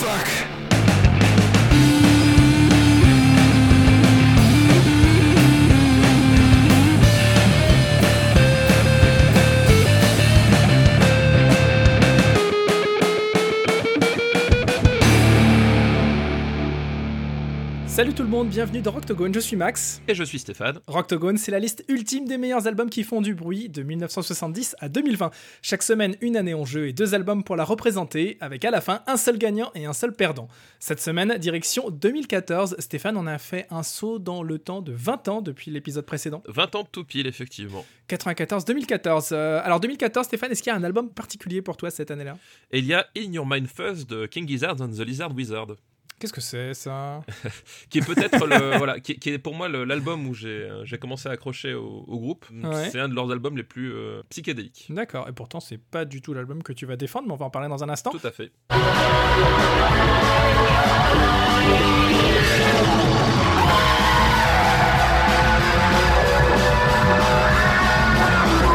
fuck. Salut tout le monde, bienvenue dans Rocktogone, je suis Max. Et je suis Stéphane. Rocktogone, c'est la liste ultime des meilleurs albums qui font du bruit de 1970 à 2020. Chaque semaine, une année en jeu et deux albums pour la représenter, avec à la fin un seul gagnant et un seul perdant. Cette semaine, direction 2014, Stéphane en a fait un saut dans le temps de 20 ans depuis l'épisode précédent. 20 ans tout pile, effectivement. 94-2014. Euh, alors 2014, Stéphane, est-ce qu'il y a un album particulier pour toi cette année-là? Il y a In Your Mind Fuzz de King Gizzard and the Lizard Wizard. Qu'est-ce que c'est ça qui est peut-être le voilà qui, qui est pour moi l'album où j'ai euh, j'ai commencé à accrocher au, au groupe Ouais. c'est un de leurs albums les plus euh, psychédéliques D'accord, et pourtant c'est pas du tout l'album que tu vas défendre, mais on va en parler dans un instant. tout à fait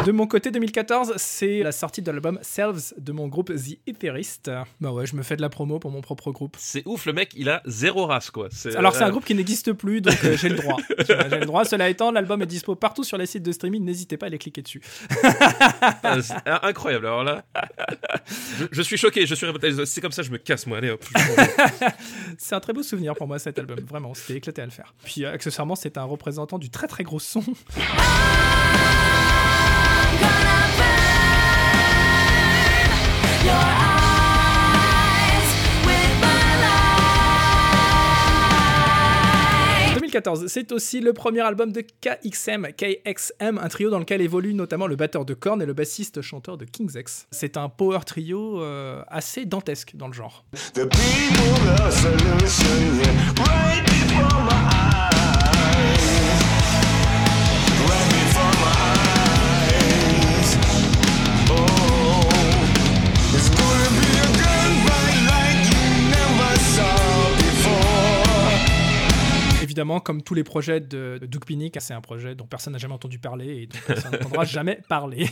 De mon côté, 2014, c'est la sortie de l'album Selves de mon groupe The Etheorist. Bah ouais, je me fais de la promo pour mon propre groupe. c'est ouf le mec il a zéro race quoi Alors c'est un euh, groupe qui n'existe plus, donc euh, j'ai le droit. J'ai le droit. Cela étant, l'album est dispo partout sur les sites de streaming. N'hésitez pas à aller cliquer dessus. ah, c'est incroyable alors là je, je suis choqué je suis c'est comme ça je me casse moi allez hop C'est un très beau souvenir pour moi cet album. Vraiment, c'était éclaté à le faire. Puis euh, accessoirement, c'est un représentant du très très gros son. Your 2014, c'est aussi le premier album de KXM, KXM, un trio dans lequel évolue notamment le batteur de Korn et le bassiste chanteur de King's X. C'est un power trio euh, assez dantesque dans le genre. Évidemment, comme tous les projets de, de Doug Pinnick, c'est un projet dont personne n'a jamais entendu parler et dont personne n'entendra jamais parler.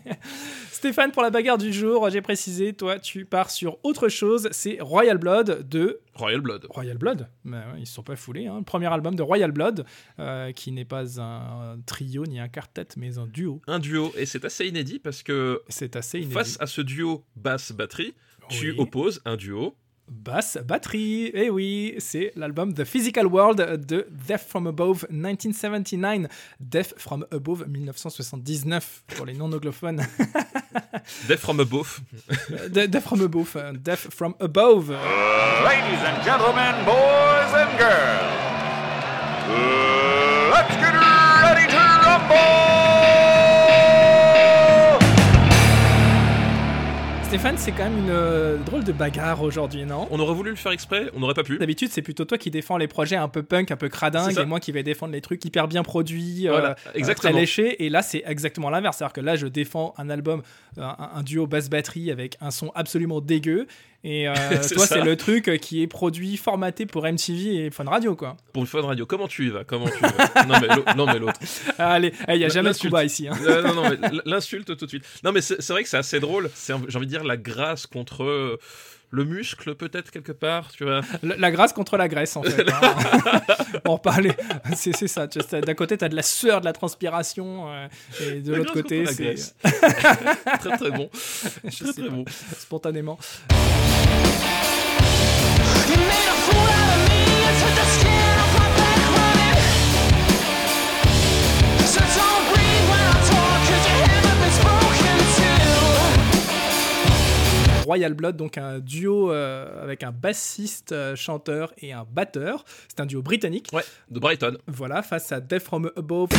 Stéphane, pour la bagarre du jour, j'ai précisé, toi, tu pars sur autre chose, c'est Royal Blood de Royal Blood Royal Blood, mais ouais, ils se sont pas foulés. hein. Le premier album de Royal Blood, euh, qui n'est pas un trio ni un quartet, mais un duo. un duo et c'est assez inédit parce que C'est assez inédit. face à ce duo basse batterie tu opposes un duo Basse batterie, et oui, c'est l'album The Physical World de Death from Above 1979, Death from Above 1979 pour les non-anglophones. Death from Above De- Death from Above, euh, Death from Above. Ladies and gentlemen, boys and girls, let's get ready to rumble! Stéphane, c'est quand même une euh, drôle de bagarre aujourd'hui, non? On aurait voulu le faire exprès on n'aurait pas pu D'habitude, c'est plutôt toi qui défends les projets un peu punk, un peu cradingue, et moi qui vais défendre les trucs hyper bien produits, euh, Voilà, euh, exactement. très léchés. Et là, c'est exactement l'inverse. C'est-à-dire que là, je défends un album, un, un duo basse-batterie avec un son absolument dégueu. Et euh, toi, c'est le truc qui est produit, formaté pour MTV et Fun Radio, quoi. pour de radio comment tu y vas? Comment tu y vas? Non mais l'autre Allez, il n'y a jamais de combat ici. hein. Euh, non, non, l'insulte tout de suite. Non, mais c'est vrai que c'est assez drôle. J'ai envie de dire, la grâce contre euh, le muscle, peut-être, quelque part, tu vois. La, la grâce contre la graisse, en fait. hein. On reparler. C'est ça. D'un côté, tu as de la sueur, de la transpiration. euh, et de La l'autre côté, c'est très, très bon. je Très, très pas, bon. spontanément. Royal Blood, donc un duo euh, avec un bassiste, euh, chanteur et un batteur. C'est un duo britannique. Ouais, de Brighton. Voilà, face à Death from Above.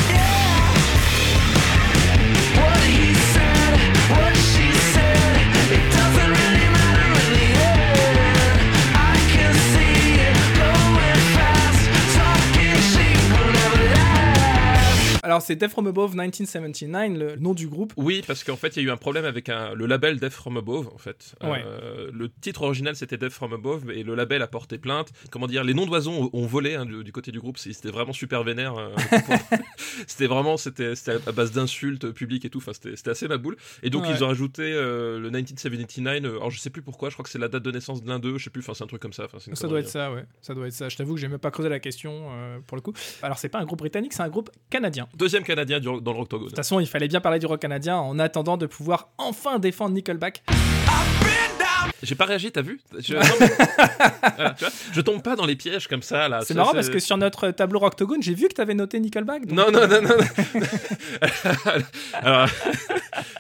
C'est Death From Above 1979, le nom du groupe. Oui, parce qu'en fait, il y a eu un problème avec un- le label Death From Above, en fait. Ouais. Euh, le titre original, c'était Death From Above, et le label a porté plainte. Comment dire, les noms d'oiseaux ont, ont volé hein, du, du côté du groupe. C'était vraiment super vénère. euh, c'était vraiment, c'était à base d'insultes publiques et tout. Enfin, c'était assez ma boule. Et donc, Ouais. ils ont rajouté euh, le 1979. euh, alors, je sais plus pourquoi. Je crois que c'est la date de naissance de l'un d'eux. Je sais plus. Enfin, c'est un truc comme ça. Ça doit être ça, ouais. Ça doit être ça. Je t'avoue que j'ai même pas creusé la question pour le coup. Alors, c'est pas un groupe britannique, c'est un groupe canadien. hein. Deuxième Canadien du- dans le Rocktogone. De toute façon, il fallait bien parler du rock canadien en attendant de pouvoir enfin défendre Nickelback. J'ai pas réagi, t'as vu je, non, mais- Voilà, tu vois, je tombe pas dans les pièges comme ça là. C'est marrant parce que sur notre tableau Rocktogone, j'ai vu que t'avais noté Nickelback. donc- Non, non, non, non. non. Alors,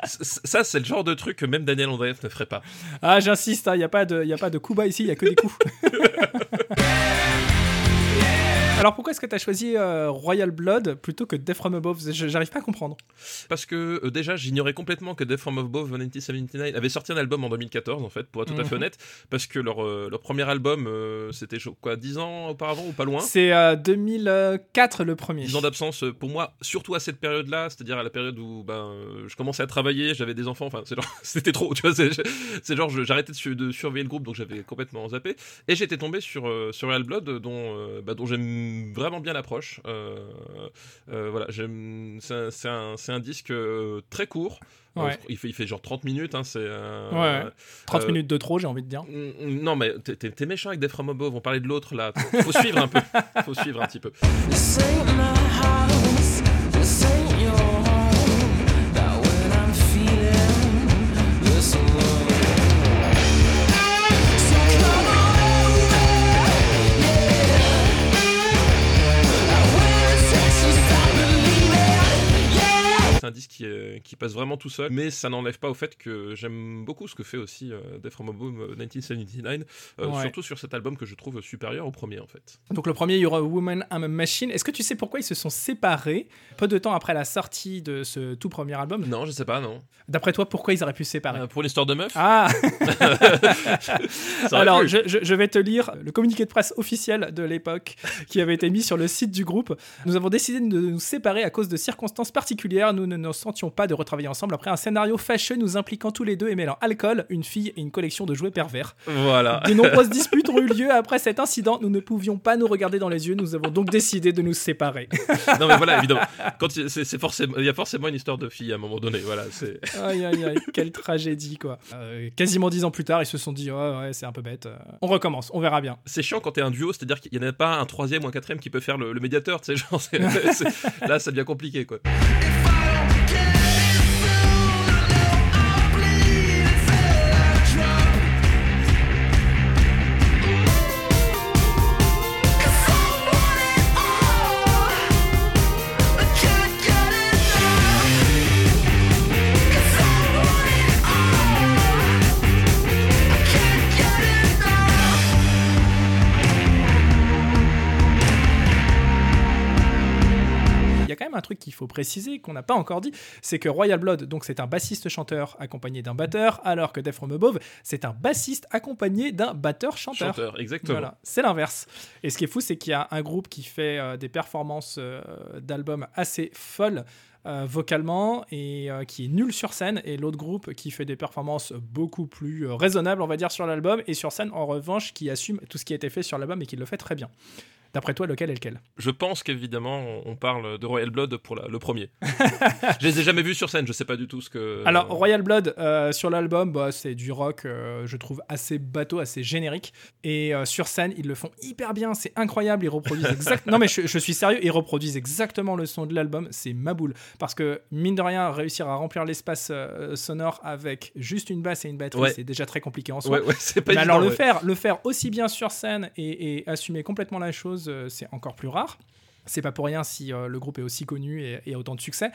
ça, c'est le genre de truc que même Daniel Andreev ne ferait pas. Ah, j'insiste, il n'y a pas de, y a pas de coups bas ici, il y a que des coups. Alors pourquoi est-ce que tu as choisi euh, Royal Blood plutôt que Death From Above? Je- J'arrive pas à comprendre. Parce que euh, déjà, j'ignorais complètement que Death From Above 1979 avait sorti un album en 2014, en fait, pour être tout à fait Mhm. honnête. Parce que leur, euh, leur premier album, c'était quoi, 10 ans auparavant ou pas loin? C'est euh, 2004 le premier. 10 ans d'absence pour moi, surtout à cette période-là, c'est-à-dire à la période où ben, je commençais à travailler, j'avais des enfants, enfin c'était trop, tu vois, c'est genre j'arrêtais de, su- de surveiller le groupe, donc j'avais complètement zappé, et j'étais tombé sur, sur Real Blood, dont, bah, dont j'aime vraiment bien l'approche. Euh, euh, voilà, j'aime, c'est un, c'est un- disque euh, très court. Euh, Ouais. il, fait, il fait genre 30 minutes, hein, c'est... euh, Ouais. 30 euh, minutes de trop, j'ai envie de dire. Mm, mm, Non mais t'es- méchant avec Death From Above, on parlait de l'autre là, faut, faut suivre un peu, faut suivre un petit peu. C'est un disque qui, est- qui passe vraiment tout seul, mais ça n'enlève pas au fait que j'aime beaucoup ce que fait aussi euh, Death From Above euh, 1979, euh, Ouais. surtout sur cet album que je trouve supérieur au premier en fait. Donc le premier, You're a Woman, I'm a Machine. Est-ce que tu sais pourquoi ils se sont séparés peu de temps après la sortie de ce tout premier album? Non, je sais pas, non. D'après toi, pourquoi ils auraient pu se séparer? Euh, pour une histoire de meuf Ah Alors, je- je vais te lire le communiqué de presse officiel de l'époque qui avait été mis sur le site du groupe. Nous avons décidé de nous séparer à cause de circonstances particulières. Nous ne nous sentions pas de retravailler ensemble après un scénario fâcheux nous impliquant tous les deux et mêlant alcool, une fille et une collection de jouets pervers. Voilà. De nombreuses disputes ont eu lieu après cet incident. Nous ne pouvions pas nous regarder dans les yeux. Nous avons donc décidé de nous séparer. non mais voilà, évidemment. Quand il- c'est forcément, il y a forcément une histoire de fille à un moment donné. Voilà, c'est. Aïe aïe aïe, quelle tragédie quoi. Euh, quasiment dix ans plus tard, ils se sont dit ouais ouais c'est un peu bête. Euh, On recommence, on verra bien. C'est chiant quand t'es un duo, c'est-à-dire qu'il n'y en a pas un troisième ou un quatrième qui peut faire le, le médiateur, tu sais, genre, là ça devient compliqué quoi. Qu'il faut préciser qu'on n'a pas encore dit, c'est que Royal Blood, donc c'est un bassiste-chanteur accompagné d'un batteur, alors que Death From Above, c'est un bassiste accompagné d'un batteur-chanteur. Chanteur, exactement. Voilà, c'est l'inverse. Et ce qui est fou, c'est qu'il y a un groupe qui fait euh, des performances euh, d'albums assez folles euh, vocalement et euh, qui est nul sur scène, et l'autre groupe qui fait des performances beaucoup plus euh, raisonnables, on va dire, sur l'album, et sur scène, en revanche, qui assume tout ce qui a été fait sur l'album et qui le fait très bien. D'après toi, lequel est lequel? Je pense qu'évidemment, on parle de Royal Blood pour la- le premier. je les ai jamais vus sur scène, je sais pas du tout ce que. Alors, Royal Blood, euh, sur l'album, bah, c'est du rock, euh, je trouve, assez bateau, assez générique. Et euh, sur scène, ils le font hyper bien, c'est incroyable. Ils reproduisent exactement. non, mais je, je suis sérieux, ils reproduisent exactement le son de l'album, c'est ma boule. Parce que, mine de rien, réussir à remplir l'espace sonore avec juste une basse et une batterie, Ouais. c'est déjà très compliqué en soi. Ouais, ouais, c'est pas Mais évident. alors, le faire, le faire aussi bien sur scène et, et assumer complètement la chose, euh, c'est encore plus rare. C'est pas pour rien si euh, le groupe est aussi connu et, et a autant de succès.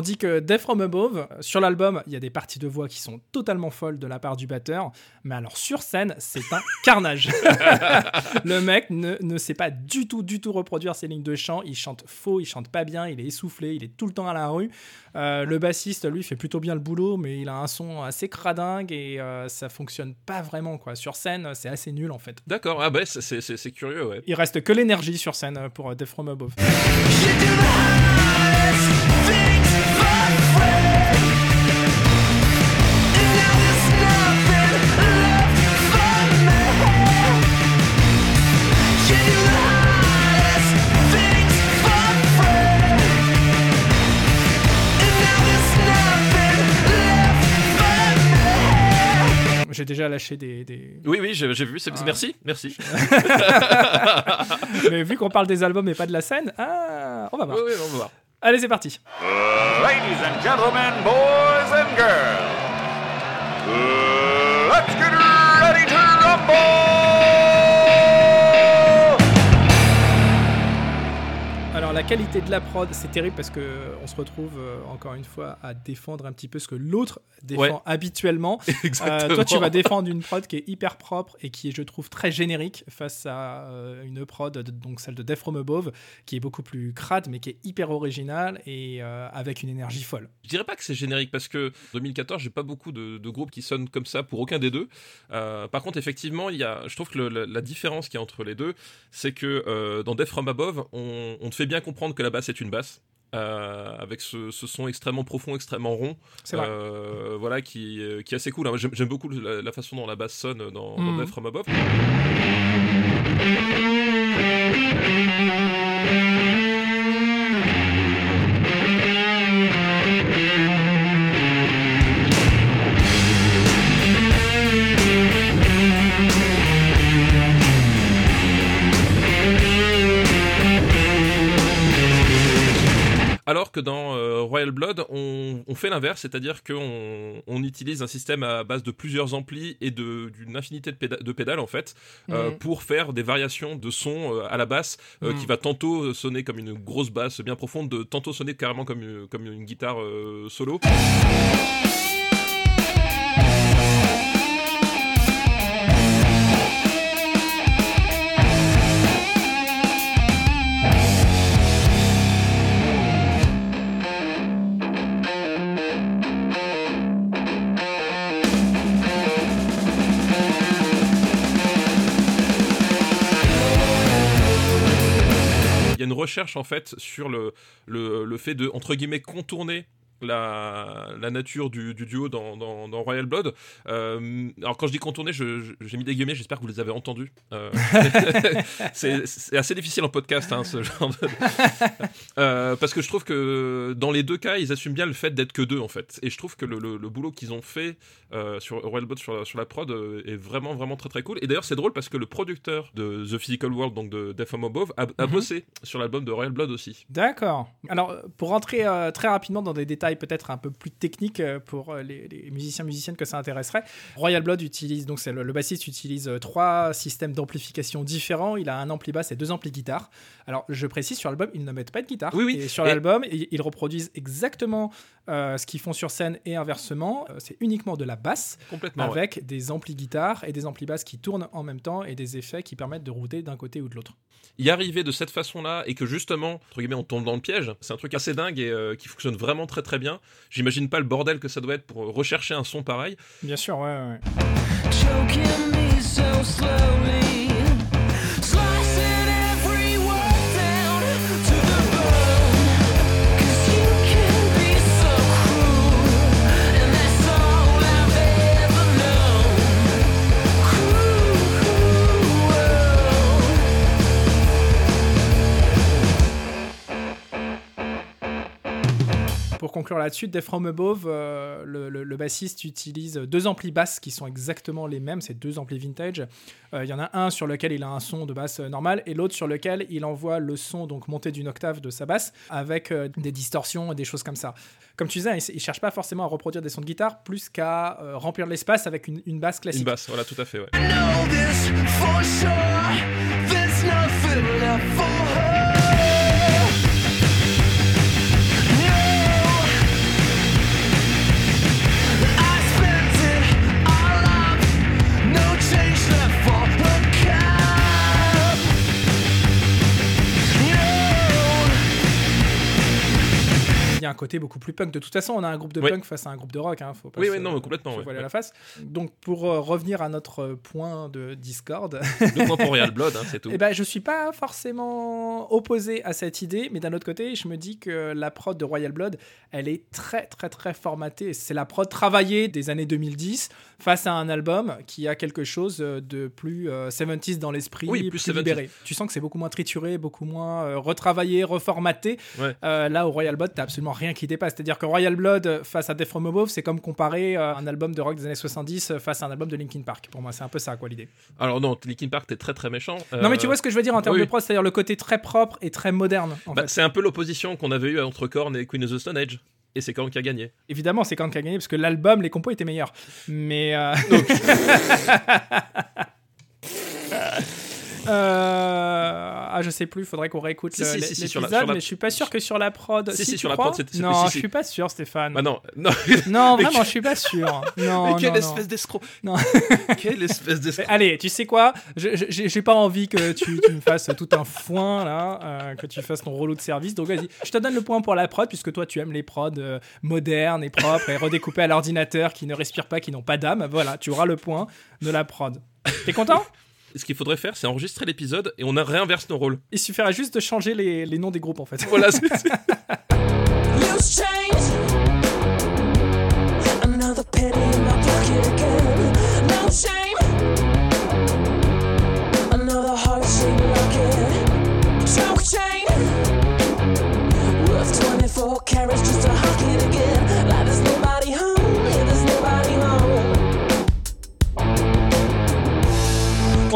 Tandis que Death From Above, sur l'album, il y a des parties de voix qui sont totalement folles de la part du batteur, mais alors sur scène, c'est un carnage. le mec ne, ne sait pas du tout, du tout reproduire ses lignes de chant, il chante faux, il chante pas bien, il est essoufflé, il est tout le temps à la rue. Euh, le bassiste, lui, fait plutôt bien le boulot, mais il a un son assez cradingue et euh, ça fonctionne pas vraiment, quoi. Sur scène, c'est assez nul, en fait. D'accord, ah bah c'est- c'est c'est- c'est curieux, ouais. Il reste que l'énergie sur scène pour euh, Death From Above. J'ai déjà lâché des. des- Oui, oui, j'ai vu, Ah. merci, merci. mais vu qu'on parle des albums et pas de la scène, ah, on va voir. Oui, oui, on va voir. Allez, c'est parti. Ladies and gentlemen, boys and girls, let's get ready to rumble! Qualité de la prod, c'est terrible parce que euh, on se retrouve euh, encore une fois à défendre un petit peu ce que l'autre défend Ouais. habituellement. Euh, Exactement. toi, tu vas défendre une prod qui est hyper propre et qui est, je trouve, très générique face à euh, une prod, de- donc celle de Death From Above, qui est beaucoup plus crade mais qui est hyper originale et euh, avec une énergie folle. Je dirais pas que c'est générique parce que 2014, j'ai pas beaucoup de, de groupes qui sonnent comme ça pour aucun des deux. Euh, par contre, effectivement, il y a, je trouve que le- la, la différence qu'il y a entre les deux, c'est que euh, dans Death From Above, on, on te fait bien comprendre que la basse est une basse. euh, avec ce, ce son extrêmement profond, extrêmement rond, vrai. euh, voilà, qui, euh, qui est assez cool. hein. J'aime beaucoup la, la façon dont la basse sonne dans, dans. Death From Above. Blood, on, on fait l'inverse, c'est-à-dire qu'on on utilise un système à base de plusieurs amplis et d'une infinité de, péda- de pédales en fait, euh, Mhm. pour faire des variations de son euh, à la basse, euh, Mhm. qui va tantôt sonner comme une grosse basse bien profonde, de, tantôt sonner carrément comme, une- comme une guitare solo. Recherche en fait sur le, le, le fait de, entre guillemets, contourner la, la nature du, du duo dans, dans, dans Royal Blood. Euh, alors quand je dis contourner, j'ai mis des guillemets, j'espère que vous les avez entendus. Euh, c'est assez difficile en podcast, hein, ce genre de... Euh, parce que je trouve que dans les deux cas, ils assument bien le fait d'être que deux en fait. Et je trouve que le, le- le boulot qu'ils ont fait sur Royal Blood, sur la, sur la prod, est vraiment vraiment très très cool. Et d'ailleurs, c'est drôle parce que le producteur de The Physical World, donc de Death From Above, a, a Mhm. bossé sur l'album de Royal Blood aussi. D'accord. Alors, pour rentrer très rapidement dans des détails peut-être un peu plus techniques euh, pour euh, les, les musiciens musiciennes que ça intéresserait, Royal Blood utilise, donc c'est le, le bassiste utilise euh, trois systèmes d'amplification différents. Il a un ampli basse et deux amplis guitare. Alors, je précise, sur l'album, ils ne mettent pas de guitare. Oui, oui. Et sur Et- l'album, ils, reproduisent exactement euh, ce qu'ils font sur scène et inversement. C'est uniquement de la basse ouais. avec des amplis guitare et des amplis basses qui tournent en même temps et des effets qui permettent de router d'un côté ou de l'autre. y arriver de cette façon-là et que justement, entre guillemets, on tombe dans le piège, c'est un truc assez dingue et euh, qui fonctionne vraiment très très bien. J'imagine pas le bordel que ça doit être pour rechercher un son pareil. Bien sûr, ouais, ouais. Pour conclure là-dessus, Death From Above, euh, le, le- le bassiste utilise deux amplis basses qui sont exactement les mêmes, c'est deux amplis vintage. Euh, Il y en a un sur lequel il a un son de basse euh, normal et l'autre sur lequel il envoie le son donc monté d'une octave de sa basse avec euh, des distorsions et des choses comme ça. Comme tu disais, il, cherche pas forcément à reproduire des sons de guitare plus qu'à euh, remplir l'espace avec une, une basse classique. Une basse, voilà, tout à fait, ouais. I know this for sure. There's nothing left for her. A un côté beaucoup plus punk. De toute façon, on a un groupe de Oui. punk face à un groupe de rock. Hein, faut pas Oui, se, oui, non, mais complètement, se ouais, voiler ouais. la face. Donc, pour euh, revenir à notre euh, point de Discord, Le point pour Royal Blood, hein, c'est tout. eh ben, je suis pas forcément opposé à cette idée, mais d'un autre côté, je me dis que la prod de Royal Blood, elle est très, très, très formatée. C'est la prod travaillée des années 2010 face à un album qui a quelque chose de plus euh, 70s dans l'esprit, Oui, plus, plus 70s. libéré. Tu sens que c'est beaucoup moins trituré, beaucoup moins euh, retravaillé, reformaté. Ouais. Euh, là, au Royal Blood, t'as absolument rien qui dépasse. C'est-à-dire que Royal Blood euh, face à Death From Above, c'est comme comparer euh, un album de rock des années 70 face à un album de Linkin Park. Pour moi, c'est un peu ça, quoi, l'idée. Alors non, Linkin Park, t'es très très méchant. Non, mais tu Euh, vois ce que je veux dire en termes oui. de prod, c'est-à-dire le côté très propre et très moderne. Bah. C'est un peu l'opposition qu'on avait eu entre Korn et Queen of the Stone Age. Et c'est Korn qui a gagné. Évidemment, c'est Korn qui a gagné parce que l'album, les compos étaient meilleurs. Mais. euh, Euh, Ah, je sais plus, faudrait qu'on réécoute Si, si, l'épisode, la- mais je suis pas sûr que sur la prod. Si, si, sur la prod, c'était- Non, je suis pas sûr, Stéphane. Bah non, non. Vraiment, je suis pas sûr. Non, mais quelle espèce d'escroc Non. Quelle espèce Mais d'escroc Allez, tu sais quoi? J'ai pas envie que tu, tu me fasses tout un foin là, euh, que tu fasses ton rouleau de service. Donc vas-y, je te donne le point pour la prod, puisque toi tu aimes les prods euh, modernes et propres et redécoupés à l'ordinateur, qui ne respirent pas, qui n'ont pas d'âme. Voilà, tu auras le point de la prod. T'es content? Ce qu'il faudrait faire, c'est enregistrer l'épisode et on a- réinverse nos rôles. Il suffirait juste de changer les, les noms des groupes en fait. Voilà, c'est-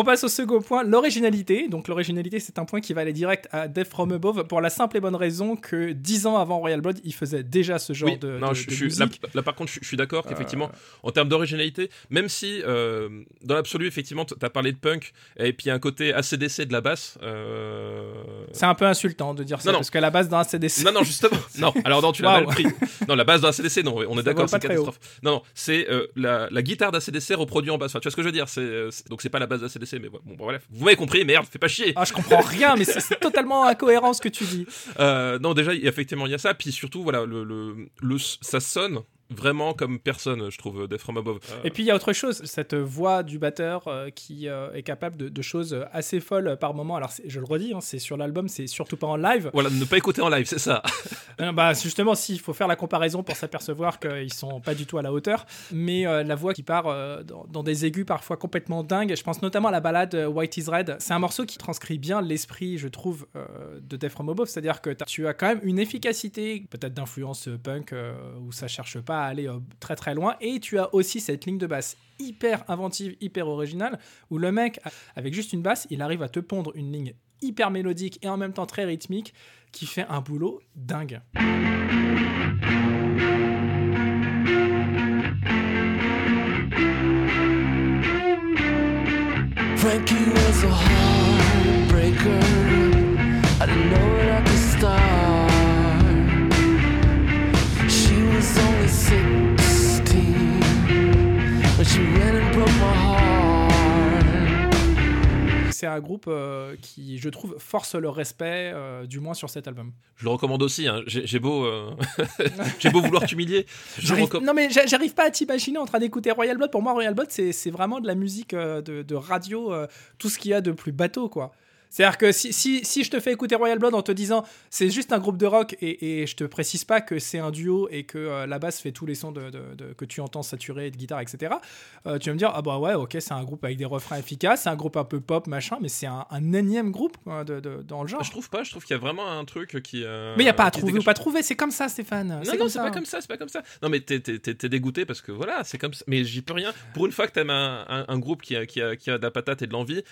On passe au second point, l'originalité. Donc l'originalité, c'est un point qui va aller direct à Death From Above pour la simple et bonne raison que dix ans avant Royal Blood, il faisait déjà ce genre Oui, de, non, de- je, de je suis, là, par contre, je, je suis d'accord qu'effectivement, en termes d'originalité, même si euh, dans l'absolu, effectivement, tu as parlé de punk et puis un côté ACDC de la basse. euh, C'est un peu insultant de dire ça, Non, non. parce qu'à la base d'un CDC, Non, non, justement. Non, alors non, tu l'as mal pris. Non, la base de ACDC, non, on est d'accord, c'est catastrophe. Non, non, c'est euh, la, la guitare d'ACDC reproduite en basse. Enfin, tu vois ce que je veux dire c'est, euh, Donc c'est pas la base d'ACDC, mais bon, bon, bref. Vous m'avez compris, merde, fais pas chier. Ah, je comprends rien, mais c'est totalement incohérent ce que tu dis. Euh, non, déjà, effectivement, il y a ça. Puis surtout, voilà, le, le, le- ça sonne vraiment comme personne, je trouve, Death From Above. Euh, Et puis il y a autre chose, cette voix du batteur euh, qui euh, est capable de, de choses assez folles par moment. Alors je le redis, hein, c'est sur l'album, c'est surtout pas en live. Voilà, ne pas écouter en live, c'est ça. Euh, bah justement, si, il faut faire la comparaison pour s'apercevoir qu'ils sont pas du tout à la hauteur. Mais euh, la voix qui part euh, dans, dans des aigus parfois complètement dingues. Je pense notamment à la balade euh, White is Red. C'est un morceau qui transcrit bien l'esprit, je trouve, euh, de Death From Above. C'est-à-dire que tu as quand même une efficacité, peut-être d'influence euh, punk, euh, où ça cherche pas aller euh, très très loin. Et tu as aussi cette ligne de basse hyper inventive, hyper originale, où le mec, avec juste une basse, il arrive à te pondre une ligne hyper mélodique et en même temps très rythmique qui fait un boulot dingue. A. I know C'est un groupe euh, qui, je trouve, force le respect, euh, du moins sur cet album. Je le recommande aussi. hein. J'ai beau, euh, j'ai beau vouloir t'humilier. Non mais j'a- j'arrive pas à t'imaginer en train d'écouter Royal Blood. Pour moi, Royal Blood, c'est c'est vraiment de la musique de, de radio, tout ce qu'il y a de plus bateau, quoi. C'est-à-dire que si, si, si je te fais écouter Royal Blood en te disant c'est juste un groupe de rock et, et je te précise pas que c'est un duo et que euh, la basse fait tous les sons de, de- de- que tu entends saturés de guitare, etc., euh, tu vas me dire ah bah ouais, ok, c'est un groupe avec des refrains efficaces, c'est un groupe un peu pop, machin, mais c'est un, un énième groupe quoi, de, de- dans le genre. Je trouve pas. Je trouve qu'il y a vraiment un truc qui. euh, Mais il n'y a pas à trouver ou pas trouver, c'est comme ça, Stéphane. Non, non, c'est pas comme ça, c'est pas comme ça. Non, mais t'es, dégoûté parce que voilà, c'est comme ça. Mais j'y peux rien. Pour une fois que t'aimes un, un, un groupe qui a, qui, a, qui a de la patate et de l'envie,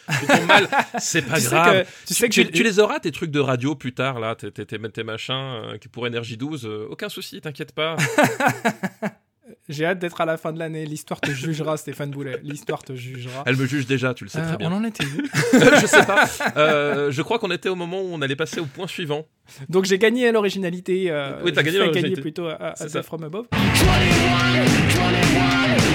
mal, c'est pas sais grave. que- tu sais que tu, les auras, tes trucs de radio plus tard, là, tes, tes, tes, tes machins euh, qui pour Énergie 12, euh, aucun souci, t'inquiète pas. J'ai hâte d'être à la fin de l'année. L'histoire te jugera, Stéphane Boulet. L'histoire te jugera. Elle me juge déjà, tu le sais Euh, très on bien. en était où je sais pas. Euh, je crois qu'on était au moment où on allait passer au point suivant. Donc j'ai gagné à l'originalité. euh, Oui, t'as gagné l'originalité. plutôt à, à ça. From Above. 21, 21,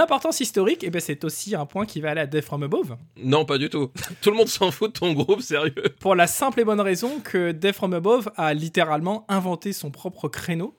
importance historique, eh ben, c'est aussi un point qui va aller à Death From Above. Non, pas du tout. Tout le monde s'en fout de ton groupe, sérieux. Pour la simple et bonne raison que Death From Above a littéralement inventé son propre créneau.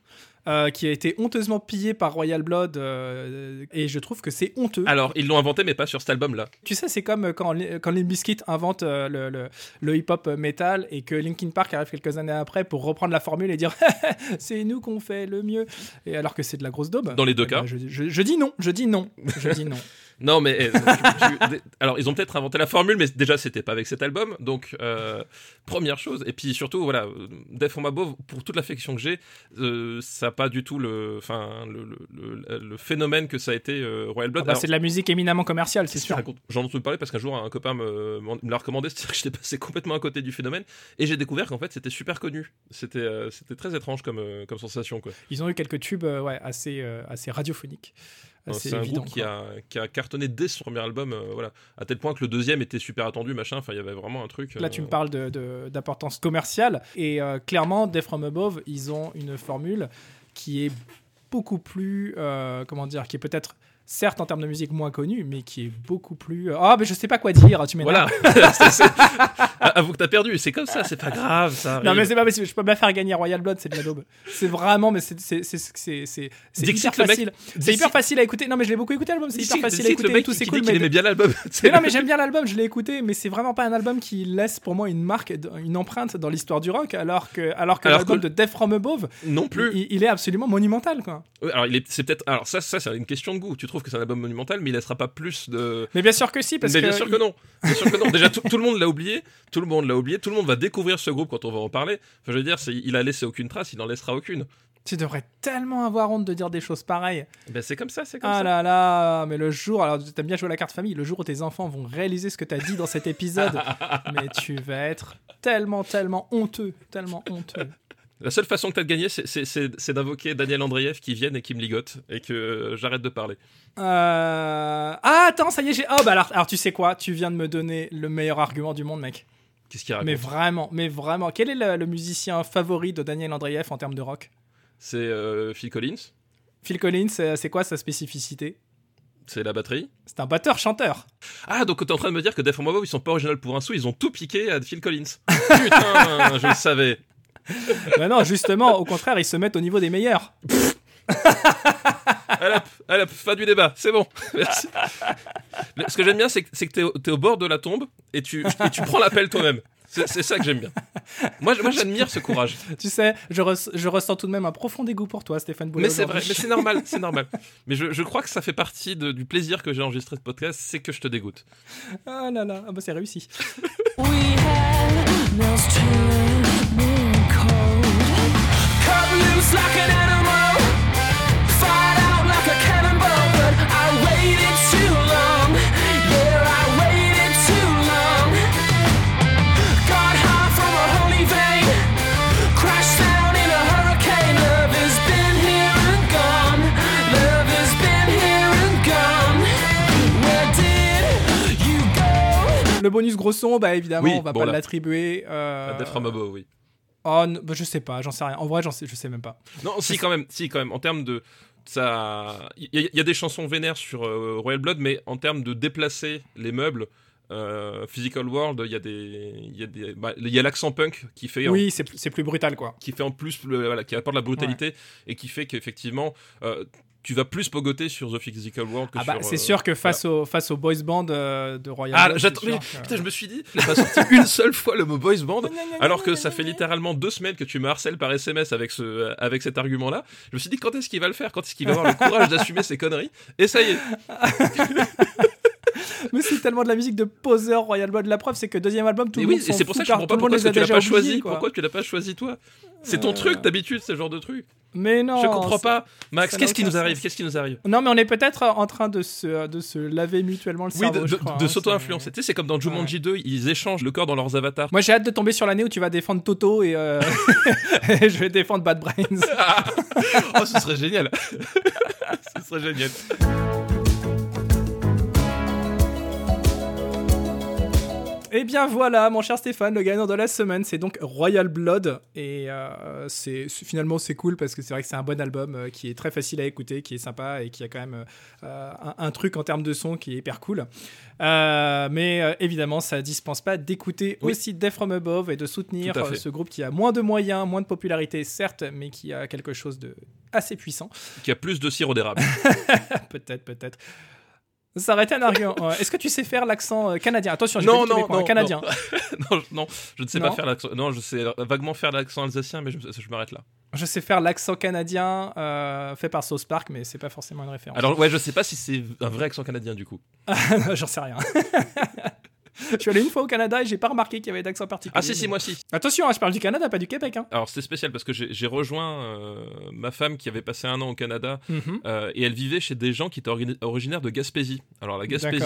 Euh, qui a été honteusement pillé par Royal Blood euh, et je trouve que c'est honteux. Alors, ils l'ont inventé, mais pas sur cet album-là. Tu sais, c'est comme quand, quand Limp Bizkit invente euh, le, le- le hip-hop metal et que Linkin Park arrive quelques années après pour reprendre la formule et dire c'est nous qu'on fait le mieux. Et alors que c'est de la grosse daube. Dans les deux Eh ben, cas. Je, je- je dis non, je dis non, je dis non. Non, mais tu- tu- alors ils ont peut-être inventé la formule, mais déjà c'était pas avec cet album. Donc euh, première chose, et puis surtout voilà, euh, from Above, pour toute l'affection que j'ai, euh, ça a pas du tout le, enfin le, le- le- le phénomène que ça a été euh, Royal Blood. Ah bah, Alors, c'est de la musique éminemment commerciale, c'est sûr. J'en ai entendu parler parce qu'un jour un copain me, me l'a recommandé, c'est-à-dire que j'étais passé complètement à côté du phénomène et j'ai découvert qu'en fait c'était super connu. C'était euh, c'était très étrange comme, euh, comme sensation quoi. Ils ont eu quelques tubes euh, ouais, assez, euh, assez radiophoniques. Assez C'est un groupe qui a, qui a cartonné dès son premier album, euh, voilà, à tel point que le deuxième était super attendu, machin. Enfin, il y avait vraiment un truc. Là, tu euh, me parles de- de- d'importance commerciale. Et euh, clairement, Death From Above, ils ont une formule qui est beaucoup plus. euh, comment dire Qui est peut-être, certes, en termes de musique, moins connue, mais qui est beaucoup plus. Ah, mais je sais pas quoi dire, tu m'énerves. Voilà. Avoue que t'as perdu. C'est comme ça. C'est pas grave. Ça. Non, arrive. mais c'est pas possible. Je peux pas faire gagner Royal Blood, c'est de la daube. C'est vraiment, mais c'est hyper facile. C'est hyper facile à écouter. Non, mais je l'ai beaucoup écouté l'album, c'est hyper facile à écouter. le mec tout, c'est cool, mais aimait bien l'album. Non, mais j'aime bien l'album, je l'ai écouté, mais c'est vraiment pas un album qui laisse pour moi une marque, une empreinte dans l'histoire du rock, alors que, alors que l'album de Death From Above, non plus. il, est absolument monumental, quoi. Alors, c'est peut-être. Alors, ça, ça, c'est une question de goût. Tu trouves que c'est un album monumental, mais il laissera pas plus de. Mais bien sûr que si, parce mais que. bien sûr que non. Bien sûr que non. Déjà, tout, tout le monde l'a oublié. Tout le monde l'a oublié. Tout le monde va découvrir ce groupe quand on va en parler. Enfin, je veux dire, il a laissé aucune trace. Il en laissera aucune. Tu devrais tellement avoir honte de dire des choses pareilles. Ben, c'est comme ça. C'est comme Ah ça. là là, mais le jour, alors t'aimes bien jouer à la carte famille, le jour où tes enfants vont réaliser ce que t'as dit dans cet épisode, mais tu vas être tellement, tellement honteux, tellement honteux. La seule façon que t'as de gagner, c'est- d'invoquer Daniel Andreev qui vienne et qui me ligote et que euh, j'arrête de parler. Euh... Ah, attends, ça y est, j'ai. Oh, bah alors, alors, tu sais quoi? Tu viens de me donner le meilleur argument du monde, mec. Qu'est-ce qu'il raconte? Mais vraiment, mais vraiment. Quel est le, le musicien favori de Daniel Andreev en termes de rock? C'est euh, Phil Collins. Phil Collins, c'est c'est quoi sa spécificité? C'est la batterie. C'est un batteur-chanteur. Ah, donc t'es en train de me dire que Def Above, ils sont pas originaux pour un sou, ils ont tout piqué à Phil Collins. Putain, je le savais. bah non, justement, au contraire, ils se mettent au niveau des meilleurs. Allez hop, allez hop, fin du débat, c'est bon. Merci. Ce que j'aime bien, c'est que t'es au, t'es au bord de la tombe et tu, et tu prends l'appel toi-même. C'est ça que j'aime bien. Moi, j'admire ce courage. Tu sais, je, res- je ressens tout de même un profond dégoût pour toi, Stéphane Boulet. Mais c'est vrai, mais c'est normal, c'est normal. Mais je, je crois que ça fait partie de- du plaisir que j'ai enregistré ce podcast, c'est que je te dégoûte. Ah là là, ah bah c'est réussi. We nails Le bonus gros son, bah évidemment, Oui, on va bon, pas l'attribuer. euh, À Def From Above, oui. Oh, bah, je sais pas, j'en sais rien. En vrai, j'en sais, je sais même pas. Non, si quand même, si quand même. En termes de ça, il y, a- il y a des chansons vénères sur euh, Royal Blood, mais en termes de déplacer les meubles, euh, Physical World, il y a des, il bah, y a l'accent punk qui fait, en, Oui, c'est c'est plus brutal, quoi. qui fait en plus, le- voilà, qui apporte la brutalité et qui fait qu'effectivement. euh, tu vas plus pogoter sur The Physical World que Ah bah, sur. c'est euh, sûr que face, au, face au boys band euh, de Royal Ah, mais, que- Putain, je me suis dit, pas sorti une seule fois le mot boys band, alors que ça fait littéralement deux semaines que tu me harcèles par SMS avec ce, avec cet argument-là. Je me suis dit, quand est-ce qu'il va le faire? Quand est-ce qu'il va avoir le courage d'assumer ses conneries? Et ça y est. Mais c'est tellement de la musique de poseur Royal Blood. La preuve, c'est que deuxième album, tout le oui, monde et s'en c'est pour ça que je comprends pas pourquoi tu l'as pas choisi. Pourquoi tu l'as pas choisi toi C'est ton Euh. truc d'habitude, ce genre de truc. Mais non. je comprends pas. Max, qu'est-ce qui nous arrive. Qu'est-ce qui nous arrive Non, mais on est peut-être en train de se, de se laver mutuellement le Oui, cerveau. de, je de- crois, de hein, s'auto-influencer. Tu sais, c'est comme dans Jumanji 2, ils échangent le corps dans leurs avatars. Moi, j'ai hâte de tomber sur l'année où tu vas défendre Toto et, euh, et je vais défendre Bad Brains. oh, ce serait génial. ce serait génial. Eh bien voilà, mon cher Stéphane, le gagnant de la semaine, c'est donc Royal Blood. Et euh, c'est finalement c'est cool parce que c'est vrai que c'est un bon album euh, qui est très facile à écouter, qui est sympa et qui a quand même euh, un, un truc en termes de son qui est hyper cool. Mais évidemment, ça dispense pas d'écouter Oui. aussi Death From Above et de soutenir ce groupe qui a moins de moyens, moins de popularité, certes, mais qui a quelque chose de assez puissant. Qui a plus de sirop d'érable. peut-être, peut-être. Ça aurait été un argument. Ouais. Est-ce que tu sais faire l'accent euh, canadien? Attention, j'ai Non, pas non, québécois, non, canadien. non, je- non, je ne sais Non? pas faire l'accent. Non, je sais vaguement faire l'accent alsacien, mais je, je m'arrête là. Je sais faire l'accent canadien euh, fait par South Park, mais c'est pas forcément une référence. Alors, ouais, je sais pas si c'est un vrai accent canadien du coup. J'en sais rien. je suis allé une fois au Canada et j'ai pas remarqué qu'il y avait d'accent particulier. Ah, si, si, moi si. Attention, hein, je parle du Canada, pas du Québec. Hein. Alors, c'est spécial parce que j'ai rejoint euh, ma femme qui avait passé un an au Canada Mhm. euh, et elle vivait chez des gens qui étaient origina- originaires de Gaspésie. Alors, la Gaspésie,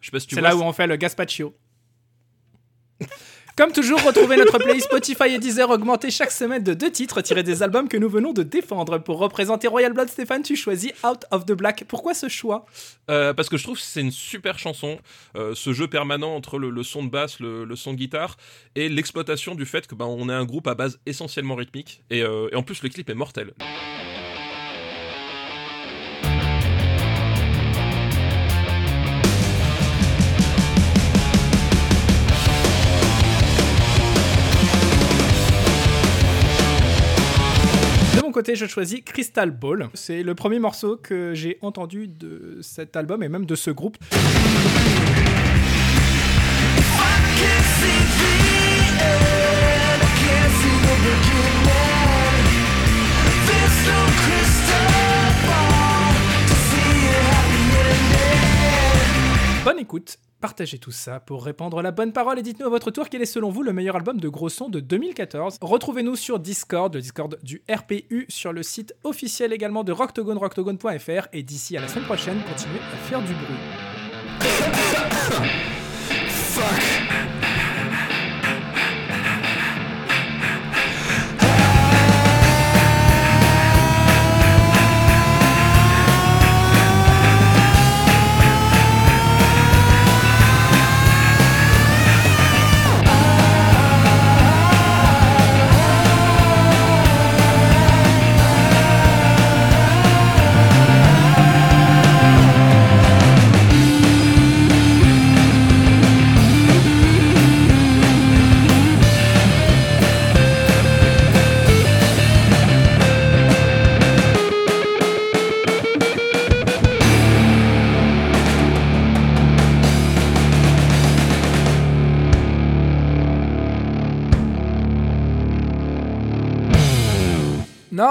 je sais pas si tu C'est là où on fait le gazpacho. Comme toujours, retrouvez notre playlist Spotify et Deezer augmentée chaque semaine de deux titres tirés des albums que nous venons de défendre. Pour représenter Royal Blood, Stéphane, tu choisis Out of the Black. Pourquoi ce choix? Euh, parce que je trouve que c'est une super chanson, euh, ce jeu permanent entre le, son de basse, le, son de guitare et l'exploitation du fait que ben, on est un groupe à base essentiellement rythmique et, euh, et en plus le clip est mortel. Côté, je choisis Crystal Ball. C'est le premier morceau que j'ai entendu de cet album et même de ce groupe. Bonne écoute, partagez tout ça pour répandre la bonne parole et dites-nous à votre tour quel est selon vous le meilleur album de gros son de 2014. Retrouvez-nous sur Discord, le Discord du RPU, sur le site officiel également de Rocktogone, rocktogone.fr et d'ici à la semaine prochaine, continuez à faire du bruit.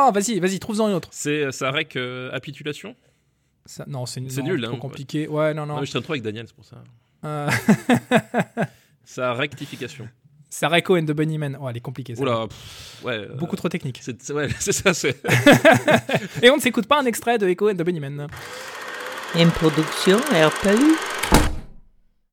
Non, vas-y, vas-y, trouve-en une autre. C'est ça rec euh, Appitulation Ça- non, c'est C'est non, nul, trop hein. compliqué. Ouais, non, non. Non, mais je traîne trop avec Daniel, c'est pour ça. Euh, Ça rectification. Sareko and the Bunnymen. Oh, elle est compliquée. Oula, pff, ouais. euh, Beaucoup trop technique. c'est c'est- ouais, c'est ça, c'est. Et on ne s'écoute pas un extrait de Echo and the Bunnymen. Une production RPU.